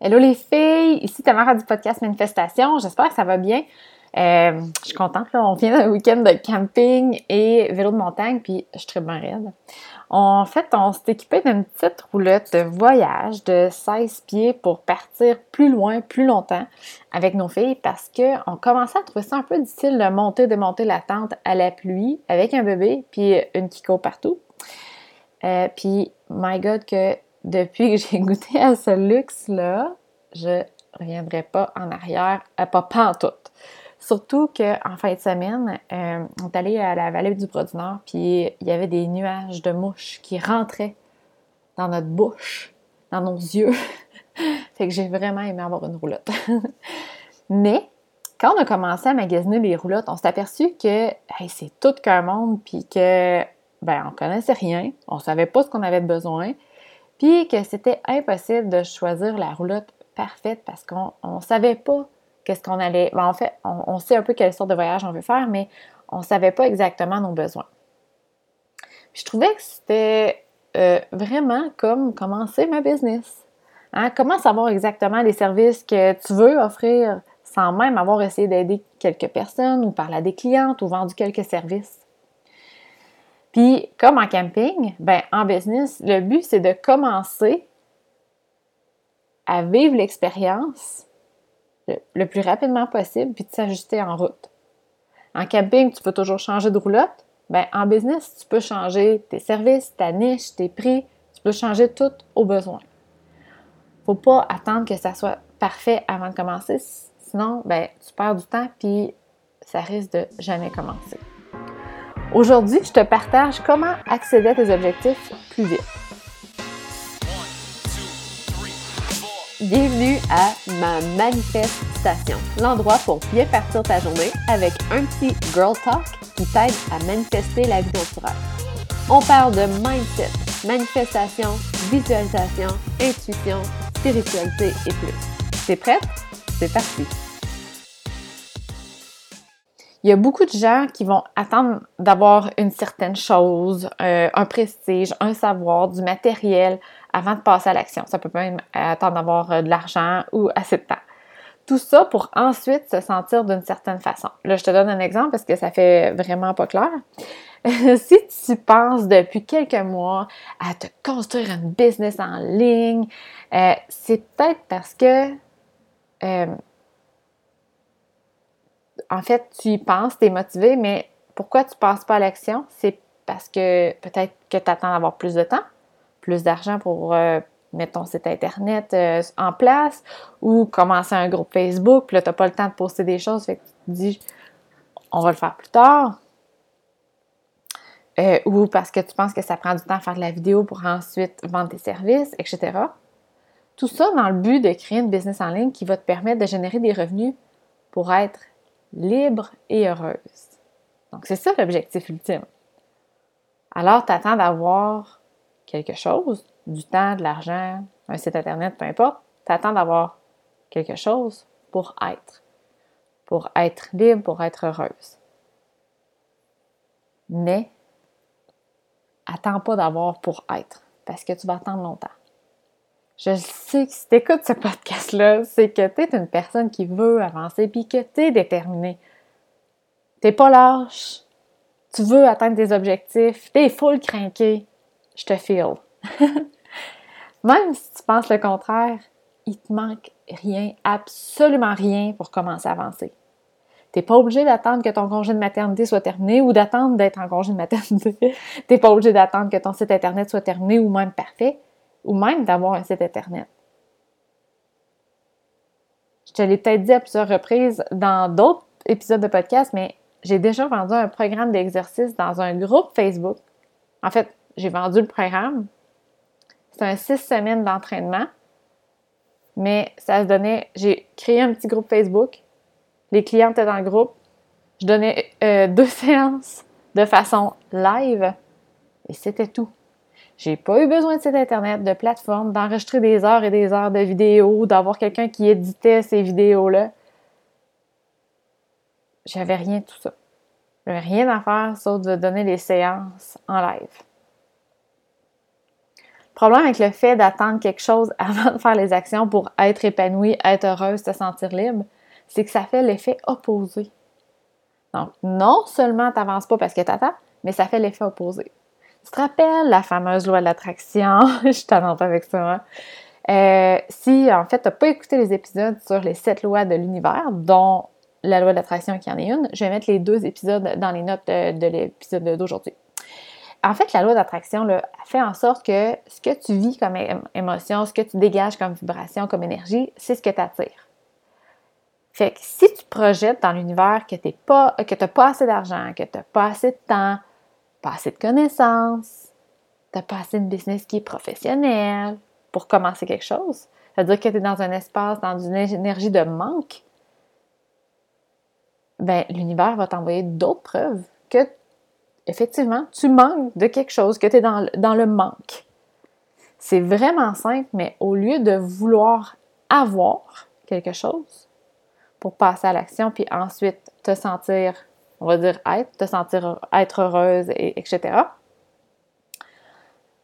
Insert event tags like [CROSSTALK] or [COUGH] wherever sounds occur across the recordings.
Hello les filles, ici Tamara du podcast Manifestation. J'espère que ça va bien. Euh, je suis contente, là. On vient d'un week-end de camping et vélo de montagne, puis je suis très bien raide. En fait, on s'est équipé d'une petite roulotte de voyage de 16 pieds pour partir plus loin, plus longtemps avec nos filles parce qu'on commençait à trouver ça un peu difficile de monter, démonter la tente à la pluie avec un bébé puis une Kiko partout. Euh, puis, my God, que depuis que j'ai goûté à ce luxe-là, je reviendrai pas en arrière, à pas, pas en tout. Surtout qu'en fin de semaine, euh, on est allé à la vallée du Bras-du-Nord, puis il y avait des nuages de mouches qui rentraient dans notre bouche, dans nos yeux. [LAUGHS] fait que j'ai vraiment aimé avoir une roulotte. [LAUGHS] Mais quand on a commencé à magasiner les roulottes, on s'est aperçu que c'est tout qu'un monde, puis que ben on connaissait rien, on savait pas ce qu'on avait besoin, puis que c'était impossible de choisir la roulotte parfaite parce qu'on ne savait pas qu'est-ce qu'on allait. Ben, en fait, on, sait un peu quelle sorte de voyage on veut faire, mais on ne savait pas exactement nos besoins. je trouvais que c'était euh, vraiment comme commencer ma business. Hein? Comment savoir exactement les services que tu veux offrir sans même avoir essayé d'aider quelques personnes ou parler à des clientes ou vendu quelques services? Puis, comme en camping, ben, en business, le but, c'est de commencer à vivre l'expérience le, plus rapidement possible, puis de s'ajuster en route. En camping, tu peux toujours changer de roulotte. Ben, en business, tu peux changer tes services, ta niche, tes prix. Tu peux changer tout au besoin. Faut pas attendre que ça soit parfait avant de commencer. Sinon, ben, tu perds du temps, puis ça risque de jamais commencer. Aujourd'hui, je te partage comment accéder à tes objectifs plus vite. Bienvenue à ma manifestation, l'endroit pour bien partir ta journée avec un petit girl talk qui t'aide à manifester la vie dont On parle de mindset, manifestation, visualisation, intuition, spiritualité et plus. T'es prête? C'est parti! Il y a beaucoup de gens qui vont attendre d'avoir une certaine chose, euh, un prestige, un savoir, du matériel avant de passer à l'action. Ça peut même attendre d'avoir euh, de l'argent ou assez de temps. Tout ça pour ensuite se sentir d'une certaine façon. Là, je te donne un exemple parce que ça fait vraiment pas clair. [LAUGHS] si tu penses depuis quelques mois à te construire un business en ligne, euh, c'est peut-être parce que en fait, tu y penses, tu es motivé, mais pourquoi tu ne passes pas à l'action? C'est parce que peut-être que tu attends d'avoir plus de temps, plus d'argent pour euh, mettre ton site Internet euh, en place ou commencer un groupe Facebook, puis là, tu n'as pas le temps de poster des choses, fait que tu te dis, on va le faire plus tard. Euh, ou parce que tu penses que ça prend du temps à faire de la vidéo pour ensuite vendre tes services, etc. Tout ça dans le but de créer une business en ligne qui va te permettre de générer des revenus pour être libre et heureuse. Donc, c'est ça l'objectif ultime. Alors, tu attends d'avoir quelque chose, du temps, de l'argent, un site Internet, peu importe. Tu attends d'avoir quelque chose pour être. Pour être libre, pour être heureuse. Mais, attends pas d'avoir pour être, parce que tu vas attendre longtemps. Je sais que si tu écoutes ce podcast-là, c'est que tu es une personne qui veut avancer puis que tu es déterminé. Tu pas lâche. Tu veux atteindre tes objectifs. Tu es full craqué. Je te feel. [LAUGHS] Même si tu penses le contraire, il te manque rien, absolument rien pour commencer à avancer. Tu n'es pas obligé d'attendre que ton congé de maternité soit terminé ou d'attendre d'être en congé de maternité. [LAUGHS] tu n'es pas obligé d'attendre que ton site Internet soit terminé ou même parfait ou même d'avoir un site Internet. Je te l'ai peut-être dit à plusieurs reprises dans d'autres épisodes de podcast, mais j'ai déjà vendu un programme d'exercice dans un groupe Facebook. En fait, j'ai vendu le programme. C'est un six semaines d'entraînement, mais ça se donnait. J'ai créé un petit groupe Facebook. Les clients étaient dans le groupe. Je donnais euh, deux [LAUGHS] séances de façon live et c'était tout. J'ai pas eu besoin de site internet, de plateforme, d'enregistrer des heures et des heures de vidéos, d'avoir quelqu'un qui éditait ces vidéos-là. J'avais rien de tout ça. J'avais rien à faire sauf de donner les séances en live. problème avec le fait d'attendre quelque chose [LAUGHS] avant de faire les actions pour être épanouie, être heureuse, se sentir libre, c'est que ça fait l'effet opposé. Donc, non seulement tu n'avances pas parce que tu attends, mais ça fait l'effet opposé. Tu te rappelles la fameuse loi de l'attraction? [LAUGHS] Je t'en avec ça. Hein? Euh, si, en fait, tu n'as pas écouté les épisodes sur les sept lois de l'univers, dont la loi de l'attraction qui en est une, je vais mettre les deux épisodes dans les notes de, l'épisode d'aujourd'hui. En fait, la loi d'attraction fait en sorte que ce que tu vis comme émotion, ce que tu dégages comme vibration, comme énergie, c'est ce que tu attires. Fait que si tu projettes dans l'univers que tu n'as pas assez d'argent, que tu n'as pas assez de temps, pas assez de connaissances, tu n'as pas assez de business qui est professionnel pour commencer quelque chose, c'est-à-dire que tu es dans un espace, dans une énergie de manque, ben, l'univers va t'envoyer d'autres preuves que, effectivement, tu manques de quelque chose, que tu es dans le manque. C'est vraiment simple, mais au lieu de vouloir avoir quelque chose pour passer à l'action, puis ensuite te sentir, on va dire être, te sentir être heureuse, et, etc.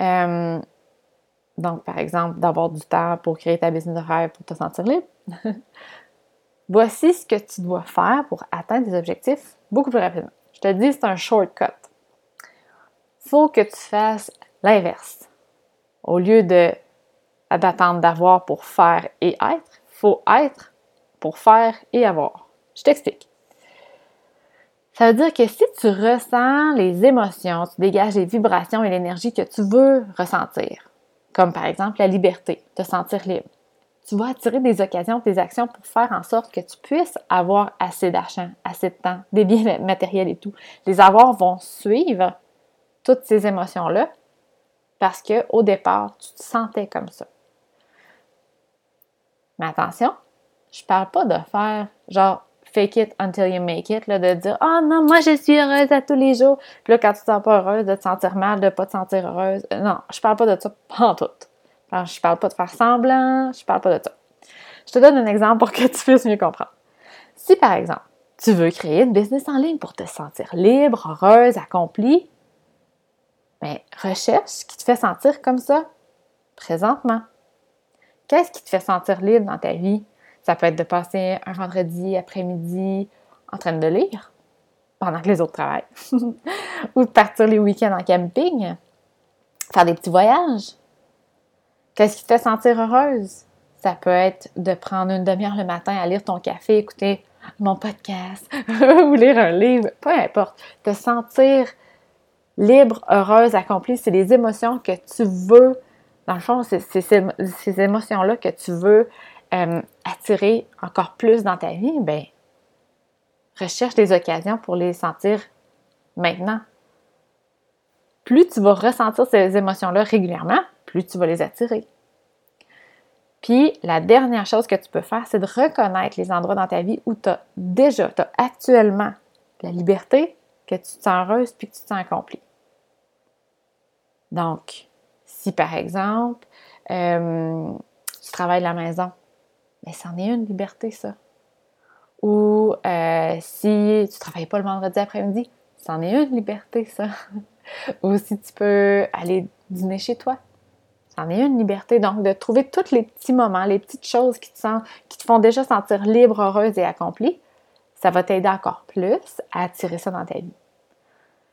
Euh, donc, par exemple, d'avoir du temps pour créer ta business de rêve pour te sentir libre. [LAUGHS] Voici ce que tu dois faire pour atteindre tes objectifs beaucoup plus rapidement. Je te dis, c'est un shortcut. Il faut que tu fasses l'inverse. Au lieu d'attendre d'avoir pour faire et être, il faut être pour faire et avoir. Je t'explique. Ça veut dire que si tu ressens les émotions, tu dégages les vibrations et l'énergie que tu veux ressentir, comme par exemple la liberté, te sentir libre, tu vas attirer des occasions, des actions pour faire en sorte que tu puisses avoir assez d'argent, assez de temps, des biens [LAUGHS] matériels et tout. Les avoirs vont suivre toutes ces émotions-là parce qu'au départ, tu te sentais comme ça. Mais attention, je parle pas de faire genre fake it until you make it, là, de dire Oh non, moi je suis heureuse à tous les jours. Puis là, quand tu te sens pas heureuse, de te sentir mal, de pas te sentir heureuse. Non, je parle pas de ça, [LAUGHS] en tout. Alors, je parle pas de faire semblant, je parle pas de ça. Je te donne un exemple pour que tu puisses mieux comprendre. Si, par exemple, tu veux créer une business en ligne pour te sentir libre, heureuse, accomplie, bien, recherche ce qui te fait sentir comme ça présentement. Qu'est-ce qui te fait sentir libre dans ta vie? Ça peut être de passer un vendredi après-midi en train de lire pendant que les autres travaillent, [LAUGHS] ou de partir les week-ends en camping, faire des petits voyages, Qu'est-ce qui te fait sentir heureuse? Ça peut être de prendre une demi-heure le matin à lire ton café, écouter mon podcast [LAUGHS] ou lire un livre, peu importe. Te sentir libre, heureuse, accomplie, c'est les émotions que tu veux, dans le fond, c'est ces émotions-là que tu veux euh, attirer encore plus dans ta vie, ben recherche des occasions pour les sentir maintenant. Plus tu vas ressentir ces émotions-là régulièrement, plus tu vas les attirer. Puis la dernière chose que tu peux faire, c'est de reconnaître les endroits dans ta vie où tu as déjà, tu as actuellement la liberté, que tu te sens heureuse puis que tu te sens accomplie. Donc, si par exemple, euh, tu travailles à la maison, mais c'en est une liberté, ça. Ou euh, si tu ne travailles pas le vendredi après-midi, c'en est une liberté, ça. [LAUGHS] Ou si tu peux aller dîner chez toi, c'en est une liberté. Donc, de trouver tous les petits moments, les petites choses qui te, qui te font déjà sentir libre, heureuse et accomplie, ça va t'aider encore plus à attirer ça dans ta vie.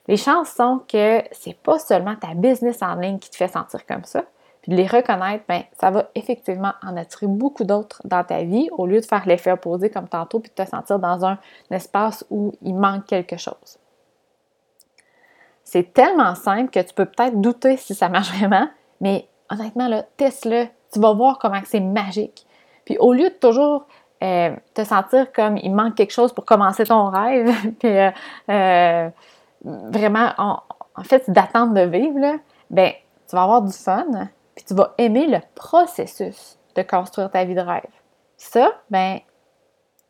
Les chances sont que c'est pas seulement ta business en ligne qui te fait sentir comme ça, puis de les reconnaître, ben, ça va effectivement en attirer beaucoup d'autres dans ta vie au lieu de faire l'effet opposé comme tantôt, puis de te sentir dans un espace où il manque quelque chose. C'est tellement simple que tu peux peut-être douter si ça marche [LAUGHS] vraiment, mais honnêtement, teste-le. Tu vas voir comment c'est magique. Puis au lieu de toujours euh, te sentir comme il manque quelque chose pour commencer ton rêve, [LAUGHS] puis euh, euh, vraiment, en, fait, d'attendre de vivre, là, ben, tu vas avoir du fun, puis tu vas aimer le processus de construire ta vie de rêve. Ça, ben,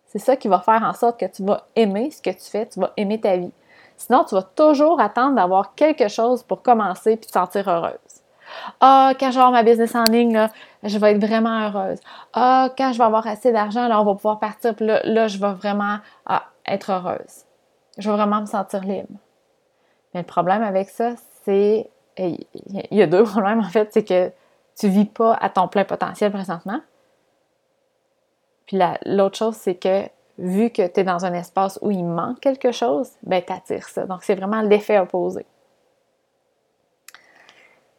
c'est ça qui va faire en sorte que tu vas aimer ce que tu fais, tu vas aimer ta vie. Sinon, tu vas toujours attendre d'avoir quelque chose pour commencer puis te sentir heureuse. Ah, quand je vais avoir ma business en ligne, je vais être vraiment heureuse. Ah, quand je vais avoir assez d'argent, là, on va pouvoir partir, puis là, je vais vraiment ah, être heureuse. Je vais vraiment me sentir libre. Mais le problème avec ça, c'est il y a deux [LAUGHS] problèmes en fait, c'est que tu vis pas à ton plein potentiel présentement. Puis l'autre chose, c'est que vu que tu es dans un espace où il manque quelque chose, ben tu attires ça. Donc c'est vraiment l'effet opposé.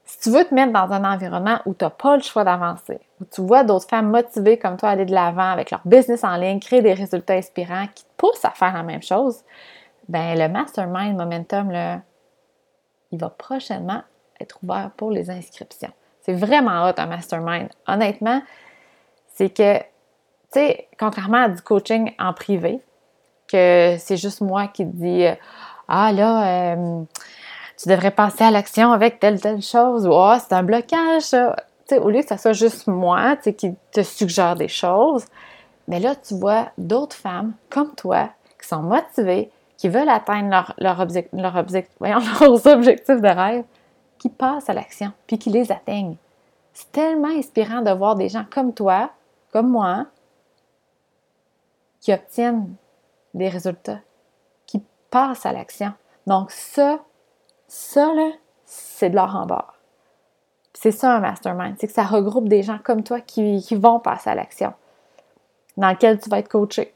Si tu veux te mettre dans un environnement où tu n'as pas le choix d'avancer, où tu vois d'autres femmes motivées comme toi aller de l'avant avec leur business en ligne, créer des résultats inspirants qui te poussent à faire la même chose, ben le Mastermind Momentum, là, il va prochainement être ouvert pour les inscriptions. C'est vraiment hot un mastermind. Honnêtement, c'est que, tu sais, contrairement à du coaching en privé, que c'est juste moi qui dis Ah là, euh, tu devrais passer à l'action avec telle, telle chose, ou Ah, c'est un blocage, ça. sais, au lieu que ça soit juste moi qui te suggère des choses, mais là, tu vois d'autres femmes comme toi qui sont motivées, qui veulent atteindre leur, leur, leur [LAUGHS] leurs objectifs de rêve, qui passent à l'action, puis qui les atteignent. C'est tellement inspirant de voir des gens comme toi, comme moi, qui obtiennent des résultats, qui passent à l'action. Donc ça, ça, là, c'est de l'or en barre. C'est ça un mastermind, c'est que ça regroupe des gens comme toi qui, qui vont passer à l'action, dans lequel tu vas être coaché.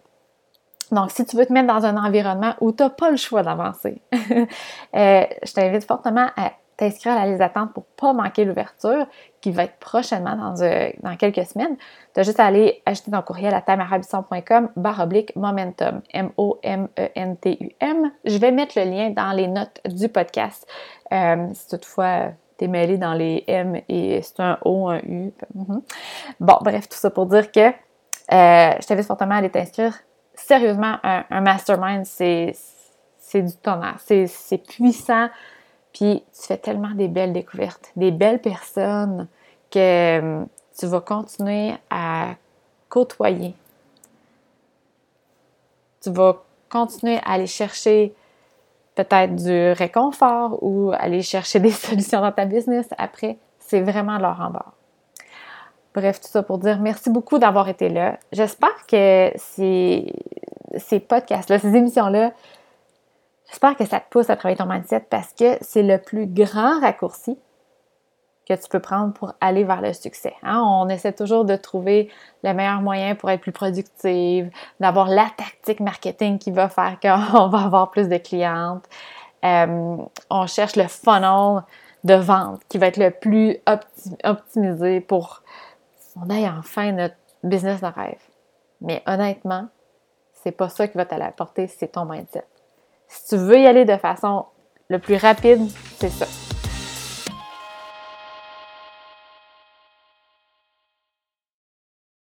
Donc, si tu veux te mettre dans un environnement où tu n'as pas le choix d'avancer, [LAUGHS] euh, je t'invite fortement à t'inscrire à la liste d'attente pour pas manquer l'ouverture qui va être prochainement dans, euh, quelques semaines. Tu as juste à aller acheter ton courriel à tamarabisson.com barre oblique momentum, M-O-M-E-N-T-U-M. Je vais mettre le lien dans les notes du podcast. Euh, si toutefois tu es mêlé dans les M et c'est un O, un U. Mhm. Bon, bref, tout ça pour dire que je t'invite fortement à aller t'inscrire. Sérieusement, un, mastermind, c'est du tonnerre. C'est puissant puis tu fais tellement des belles découvertes, des belles personnes que hum, tu vas continuer à côtoyer. Tu vas continuer à aller chercher peut-être du réconfort ou aller chercher [LAUGHS] des solutions dans ta business après. C'est de leur en bord. Bref, tout ça pour dire merci beaucoup d'avoir été là. J'espère que ces, ces podcasts-là, ces émissions-là J'espère que ça te pousse à travailler ton mindset parce que c'est le plus grand raccourci que tu peux prendre pour aller vers le succès. Hein? On essaie toujours de trouver le meilleur moyen pour être plus productive, d'avoir la tactique marketing qui va faire [LAUGHS] qu'on va avoir plus de clientes. Euh, on cherche le funnel de vente qui va être le plus optimisé pour qu'on ait enfin notre business de rêve. Mais honnêtement, c'est pas ça qui va t'apporter, c'est ton mindset. Si tu veux y aller de façon le plus rapide, c'est ça.